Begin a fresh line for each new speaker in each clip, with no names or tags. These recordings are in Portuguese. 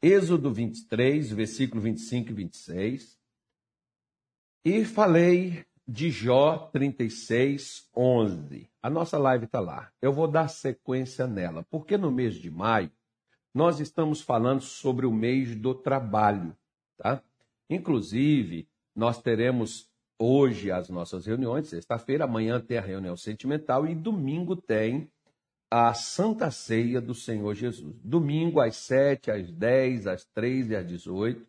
Êxodo 23, versículo 25 e 26. E falei de Jó 36, 11. A nossa live está lá. Eu vou dar sequência nela, porque no mês de maio nós estamos falando sobre o mês do trabalho, tá? Inclusive, nós teremos hoje as nossas reuniões, sexta-feira, amanhã tem a reunião sentimental e domingo tem a Santa Ceia do Senhor Jesus. Domingo às 7, às 10, às 3 e às 18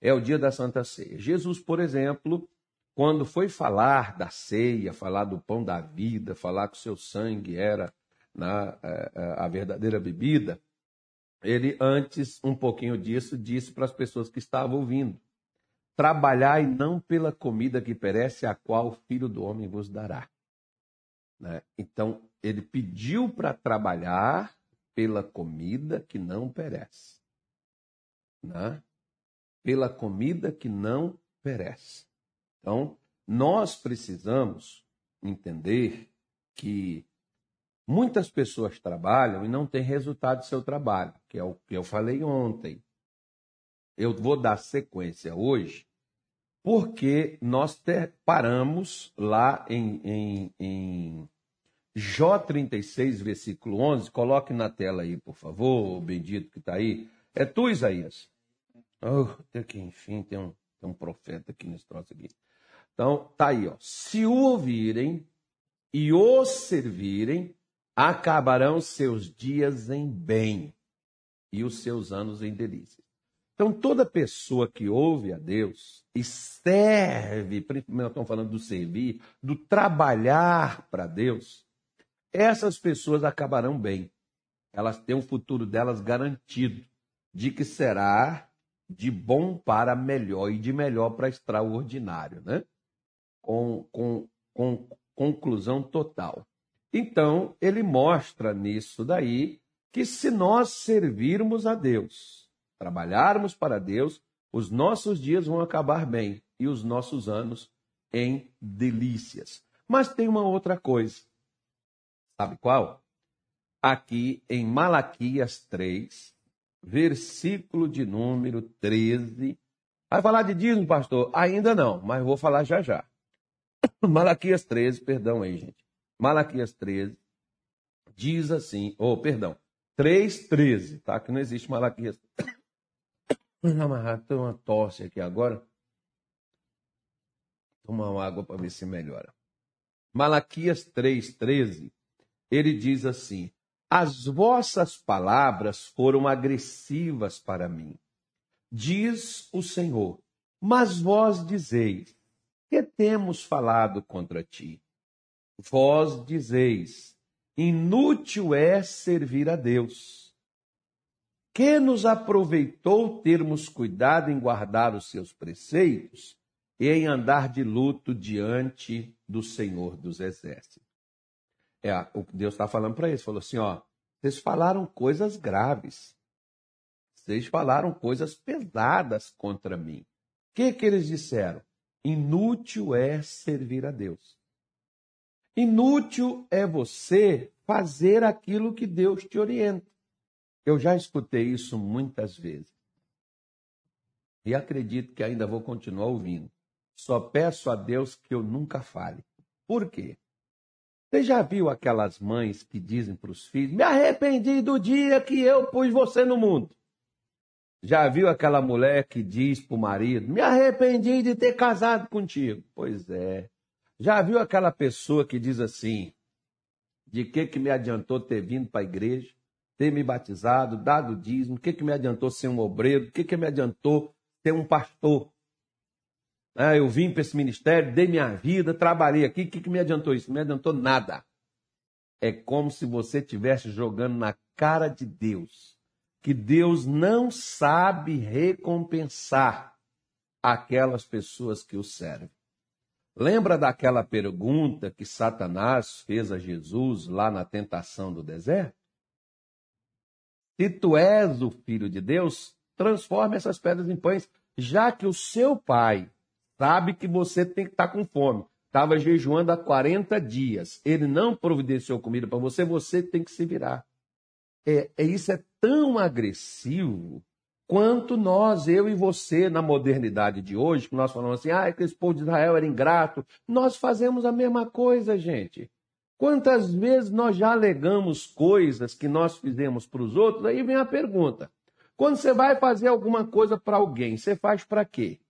é o dia da Santa Ceia. Jesus, por exemplo, quando foi falar da ceia, falar do pão da vida, falar que o seu sangue era na, a, é, é, a verdadeira bebida, ele antes, um pouquinho disso, disse para as pessoas que estavam ouvindo: Trabalhai não pela comida que perece, a qual o filho do homem vos dará. Né? Então, ele pediu para trabalhar pela comida que não perece. Né? Pela comida que não perece. Então, nós precisamos entender que muitas pessoas trabalham e não têm resultado do seu trabalho, que é o que eu falei ontem. Eu vou dar sequência hoje, porque nós paramos lá em, em, em Jó 36, versículo 11, coloque na tela aí, por favor, o bendito que está aí. É tu, Isaías? Oh, até que enfim, tem um, tem um profeta aqui nesse troço aqui. Então, tá aí, ó. Se o ouvirem e o servirem, acabarão seus dias em bem e os seus anos em delícias. Então, toda pessoa que ouve a Deus e serve, primeiro estamos falando do servir, do trabalhar para Deus, essas pessoas acabarão bem. Elas têm o futuro delas garantido, de que será de bom para melhor e de melhor para extraordinário, né? Com, com, com conclusão total. Então, ele mostra nisso daí que se nós servirmos a Deus, trabalharmos para Deus, os nossos dias vão acabar bem e os nossos anos em delícias. Mas tem uma outra coisa. Sabe qual? Aqui em Malaquias 3, versículo de número 13. Vai falar de dízimo, pastor? Ainda não, mas vou falar já já. Malaquias 13, perdão aí, gente. Malaquias 13 diz assim, ou oh, perdão, 3:13, tá? Que não existe Malaquias. Tem uma tosse aqui agora. Tomar uma água para ver se melhora. Malaquias 3:13 ele diz assim: As vossas palavras foram agressivas para mim, diz o Senhor. Mas vós dizeis: Que temos falado contra ti? Vós dizeis: Inútil é servir a Deus. Que nos aproveitou termos cuidado em guardar os seus preceitos e em andar de luto diante do Senhor dos Exércitos? É, o que Deus está falando para eles. Falou assim: ó, vocês falaram coisas graves. Vocês falaram coisas pesadas contra mim. O que, que eles disseram? Inútil é servir a Deus. Inútil é você fazer aquilo que Deus te orienta. Eu já escutei isso muitas vezes. E acredito que ainda vou continuar ouvindo. Só peço a Deus que eu nunca fale. Por quê? Você já viu aquelas mães que dizem para os filhos: Me arrependi do dia que eu pus você no mundo? Já viu aquela mulher que diz para o marido: Me arrependi de ter casado contigo? Pois é. Já viu aquela pessoa que diz assim: De que, que me adiantou ter vindo para a igreja, ter me batizado, dado dízimo? O que, que me adiantou ser um obreiro? O que, que me adiantou ser um pastor? Ah, eu vim para esse ministério, dei minha vida, trabalhei aqui, o que, que me adiantou isso? Não me adiantou nada. É como se você estivesse jogando na cara de Deus, que Deus não sabe recompensar aquelas pessoas que o servem. Lembra daquela pergunta que Satanás fez a Jesus lá na tentação do deserto? Se tu és o filho de Deus, transforme essas pedras em pães, já que o seu pai sabe que você tem que estar tá com fome. Estava jejuando há 40 dias. Ele não providenciou comida para você, você tem que se virar. É, é, isso é tão agressivo quanto nós, eu e você, na modernidade de hoje, que nós falamos assim, ah, que esse povo de Israel era ingrato, nós fazemos a mesma coisa, gente. Quantas vezes nós já alegamos coisas que nós fizemos para os outros? Aí vem a pergunta: quando você vai fazer alguma coisa para alguém, você faz para quê?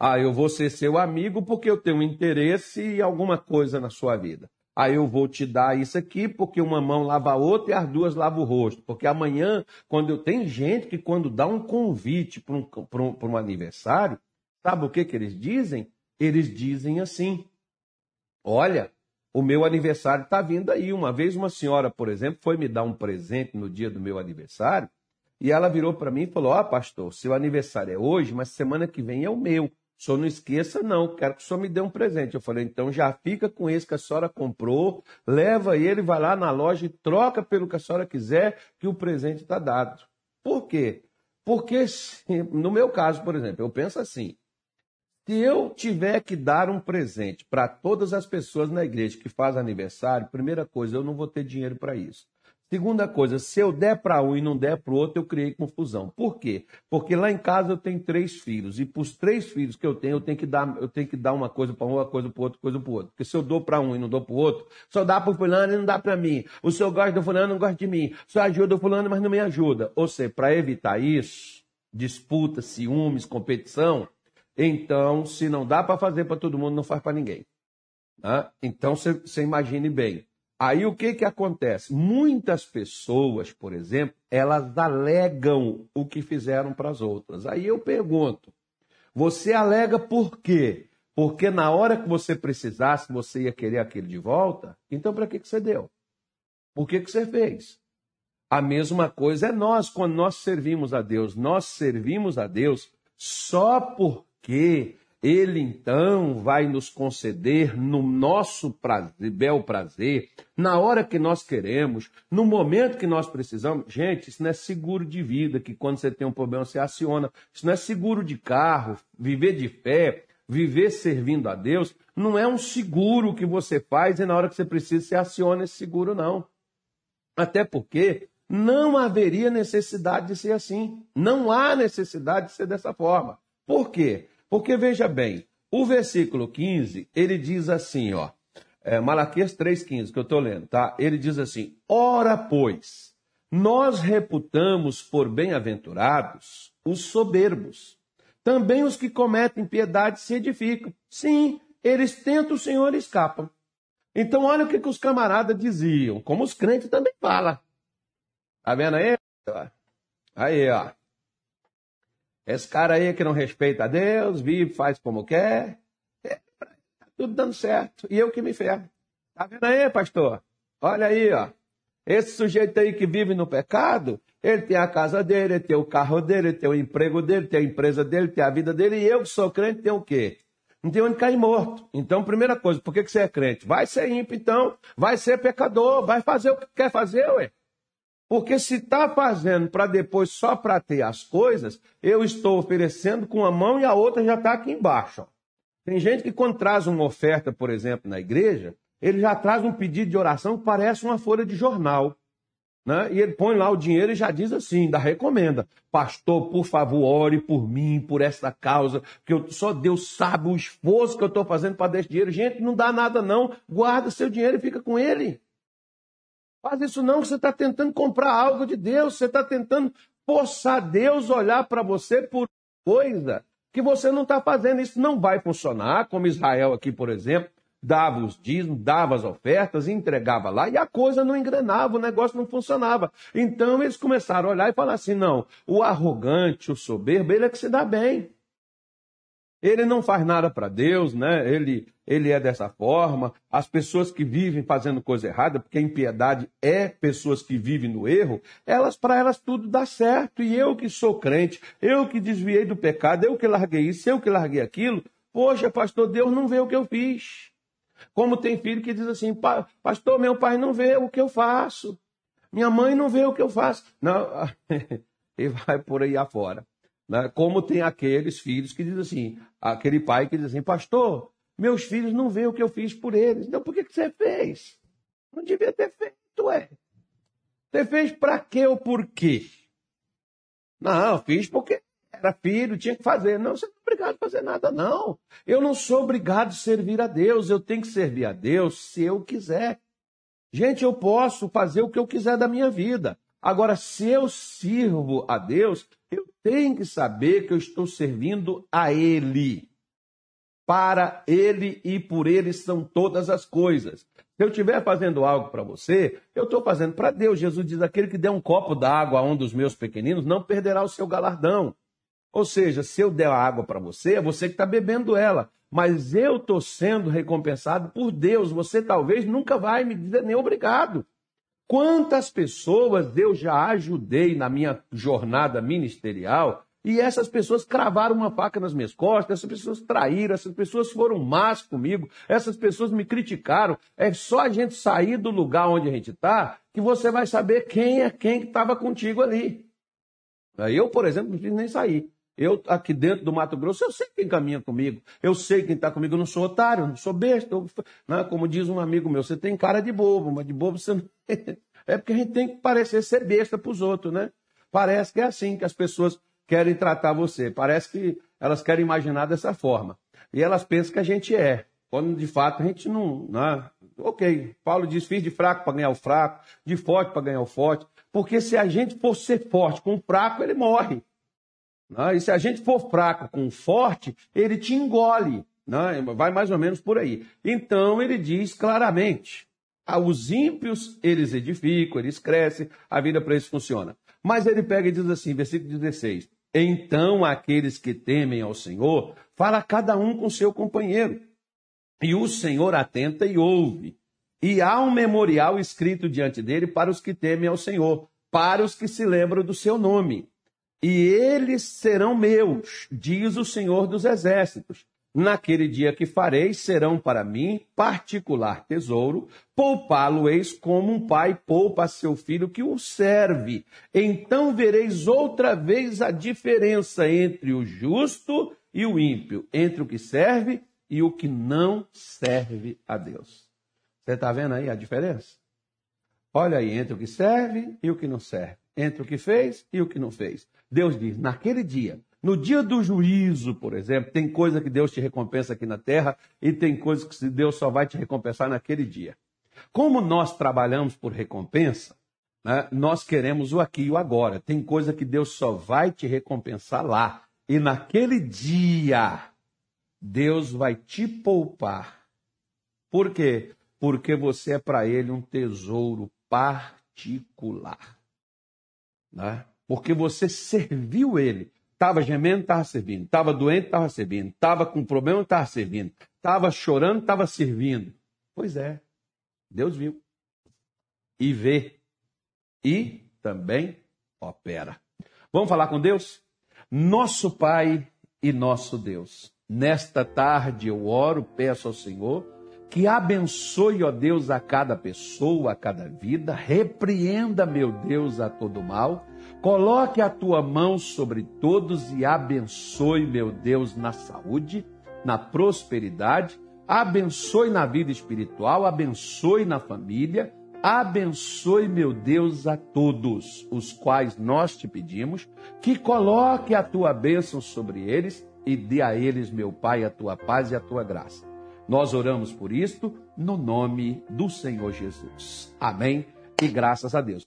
Ah, eu vou ser seu amigo porque eu tenho interesse em alguma coisa na sua vida. Aí eu vou te dar isso aqui, porque uma mão lava a outra e as duas lavam o rosto. Porque amanhã, quando eu tenho gente que quando dá um convite para um, um, um aniversário, sabe o que, que eles dizem? Eles dizem assim: Olha, o meu aniversário está vindo aí. Uma vez uma senhora, por exemplo, foi me dar um presente no dia do meu aniversário, e ela virou para mim e falou: Ó, oh, pastor, seu aniversário é hoje, mas semana que vem é o meu. Senhor não esqueça, não, quero que o senhor me dê um presente. Eu falei, então já fica com esse que a senhora comprou, leva ele, vai lá na loja e troca pelo que a senhora quiser, que o presente está dado. Por quê? Porque, no meu caso, por exemplo, eu penso assim: se eu tiver que dar um presente para todas as pessoas na igreja que fazem aniversário, primeira coisa, eu não vou ter dinheiro para isso. Segunda coisa, se eu der para um e não der para o outro, eu criei confusão. Por quê? Porque lá em casa eu tenho três filhos e para os três filhos que eu tenho, eu tenho que dar, eu tenho que dar uma coisa para um, uma coisa para o outro, coisa para o outro. Porque se eu dou para um e não dou para o outro, só dá para o fulano e não dá para mim. O senhor gosta do fulano, não gosta de mim. O senhor ajuda o fulano, mas não me ajuda. Ou seja, para evitar isso, disputa, ciúmes, competição, então, se não dá para fazer para todo mundo, não faz para ninguém. Né? Então, você imagine bem. Aí o que, que acontece? Muitas pessoas, por exemplo, elas alegam o que fizeram para as outras. Aí eu pergunto: você alega por quê? Porque na hora que você precisasse, você ia querer aquele de volta? Então para que, que você deu? Por que, que você fez? A mesma coisa é nós, quando nós servimos a Deus. Nós servimos a Deus só porque ele então vai nos conceder no nosso prazer, bel prazer, na hora que nós queremos, no momento que nós precisamos. Gente, isso não é seguro de vida, que quando você tem um problema você aciona. Isso não é seguro de carro, viver de fé, viver servindo a Deus. Não é um seguro que você faz e na hora que você precisa você aciona esse seguro, não. Até porque não haveria necessidade de ser assim. Não há necessidade de ser dessa forma. Por quê? Porque veja bem, o versículo 15, ele diz assim, ó, é, Malaquias 3,15, que eu estou lendo, tá? Ele diz assim: Ora, pois, nós reputamos por bem-aventurados os soberbos. Também os que cometem piedade se edificam. Sim, eles tentam o Senhor e escapam. Então, olha o que, que os camaradas diziam, como os crentes também falam. Tá vendo aí? Aí, ó. Esse cara aí que não respeita a Deus, vive, faz como quer. É, tá tudo dando certo. E eu que me ferro. Tá vendo aí, pastor? Olha aí, ó. Esse sujeito aí que vive no pecado, ele tem a casa dele, ele tem o carro dele, ele tem o emprego dele, tem a empresa dele, tem a vida dele. E eu que sou crente, tenho o quê? Não tem onde cair morto. Então, primeira coisa, por que, que você é crente? Vai ser ímpio, então. Vai ser pecador. Vai fazer o que quer fazer, ué. Porque se está fazendo para depois só para ter as coisas, eu estou oferecendo com uma mão e a outra já está aqui embaixo. Tem gente que quando traz uma oferta, por exemplo, na igreja, ele já traz um pedido de oração que parece uma folha de jornal. Né? E ele põe lá o dinheiro e já diz assim, da recomenda. Pastor, por favor, ore por mim, por essa causa, que eu, só Deus sabe o esforço que eu estou fazendo para dar esse dinheiro. Gente, não dá nada não. Guarda seu dinheiro e fica com ele. Faz isso não, você está tentando comprar algo de Deus, você está tentando forçar Deus olhar para você por coisa que você não está fazendo. Isso não vai funcionar, como Israel aqui, por exemplo, dava os dízimos, dava as ofertas, entregava lá, e a coisa não engrenava, o negócio não funcionava. Então eles começaram a olhar e falar assim: não, o arrogante, o soberbo, ele é que se dá bem. Ele não faz nada para Deus, né? Ele, ele é dessa forma. As pessoas que vivem fazendo coisa errada, porque a impiedade é pessoas que vivem no erro, elas para elas tudo dá certo. E eu que sou crente, eu que desviei do pecado, eu que larguei isso, eu que larguei aquilo. Poxa, pastor, Deus não vê o que eu fiz. Como tem filho que diz assim, pastor, meu pai não vê o que eu faço. Minha mãe não vê o que eu faço. Não, e vai por aí afora. Né? Como tem aqueles filhos que dizem assim, aquele pai que diz assim, pastor, meus filhos não veem o que eu fiz por eles. Então por que, que você fez? Não devia ter feito, ué. Você fez para quê ou por quê? Não, fiz porque era filho, tinha que fazer. Não, você não é obrigado a fazer nada, não. Eu não sou obrigado a servir a Deus. Eu tenho que servir a Deus se eu quiser. Gente, eu posso fazer o que eu quiser da minha vida. Agora, se eu sirvo a Deus, tenho que saber que eu estou servindo a Ele. Para Ele e por Ele são todas as coisas. Se eu estiver fazendo algo para você, eu estou fazendo para Deus. Jesus diz: aquele que der um copo d'água a um dos meus pequeninos não perderá o seu galardão. Ou seja, se eu der a água para você, é você que está bebendo ela. Mas eu estou sendo recompensado por Deus. Você talvez nunca vai me dizer nem obrigado. Quantas pessoas eu já ajudei na minha jornada ministerial e essas pessoas cravaram uma faca nas minhas costas, essas pessoas traíram, essas pessoas foram más comigo, essas pessoas me criticaram. É só a gente sair do lugar onde a gente está que você vai saber quem é quem que estava contigo ali. Eu, por exemplo, não fiz nem sair. Eu, aqui dentro do Mato Grosso, eu sei quem caminha comigo. Eu sei quem está comigo. Eu não sou otário, não sou besta. Eu, não, como diz um amigo meu, você tem cara de bobo, mas de bobo você não. é porque a gente tem que parecer ser besta para os outros, né? Parece que é assim que as pessoas querem tratar você. Parece que elas querem imaginar dessa forma. E elas pensam que a gente é. Quando de fato a gente não. Né? Ok, Paulo diz: fiz de fraco para ganhar o fraco, de forte para ganhar o forte. Porque se a gente for ser forte com o fraco, ele morre. Né? E se a gente for fraco com forte, ele te engole. Né? Vai mais ou menos por aí. Então ele diz claramente: os ímpios eles edificam, eles crescem, a vida para eles funciona. Mas ele pega e diz assim, versículo 16: Então aqueles que temem ao Senhor, fala cada um com seu companheiro. E o Senhor atenta e ouve. E há um memorial escrito diante dele para os que temem ao Senhor, para os que se lembram do seu nome e eles serão meus, diz o Senhor dos Exércitos. Naquele dia que farei, serão para mim particular tesouro, poupá-lo-eis como um pai poupa seu filho que o serve. Então vereis outra vez a diferença entre o justo e o ímpio, entre o que serve e o que não serve a Deus. Você está vendo aí a diferença? Olha aí, entre o que serve e o que não serve, entre o que fez e o que não fez. Deus diz: naquele dia, no dia do juízo, por exemplo, tem coisa que Deus te recompensa aqui na terra e tem coisa que Deus só vai te recompensar naquele dia. Como nós trabalhamos por recompensa, né, nós queremos o aqui e o agora. Tem coisa que Deus só vai te recompensar lá. E naquele dia, Deus vai te poupar. Por quê? Porque você é para Ele um tesouro particular. Né? porque você serviu ele. Estava gemendo, estava servindo. Estava doente, estava servindo. Estava com problema, estava servindo. Estava chorando, estava servindo. Pois é, Deus viu. E vê. E também opera. Vamos falar com Deus? Nosso Pai e nosso Deus. Nesta tarde eu oro, peço ao Senhor que abençoe, ó Deus, a cada pessoa, a cada vida, repreenda, meu Deus, a todo mal Coloque a tua mão sobre todos e abençoe, meu Deus, na saúde, na prosperidade, abençoe na vida espiritual, abençoe na família, abençoe, meu Deus, a todos os quais nós te pedimos, que coloque a tua bênção sobre eles e dê a eles, meu Pai, a tua paz e a tua graça. Nós oramos por isto no nome do Senhor Jesus. Amém e graças a Deus.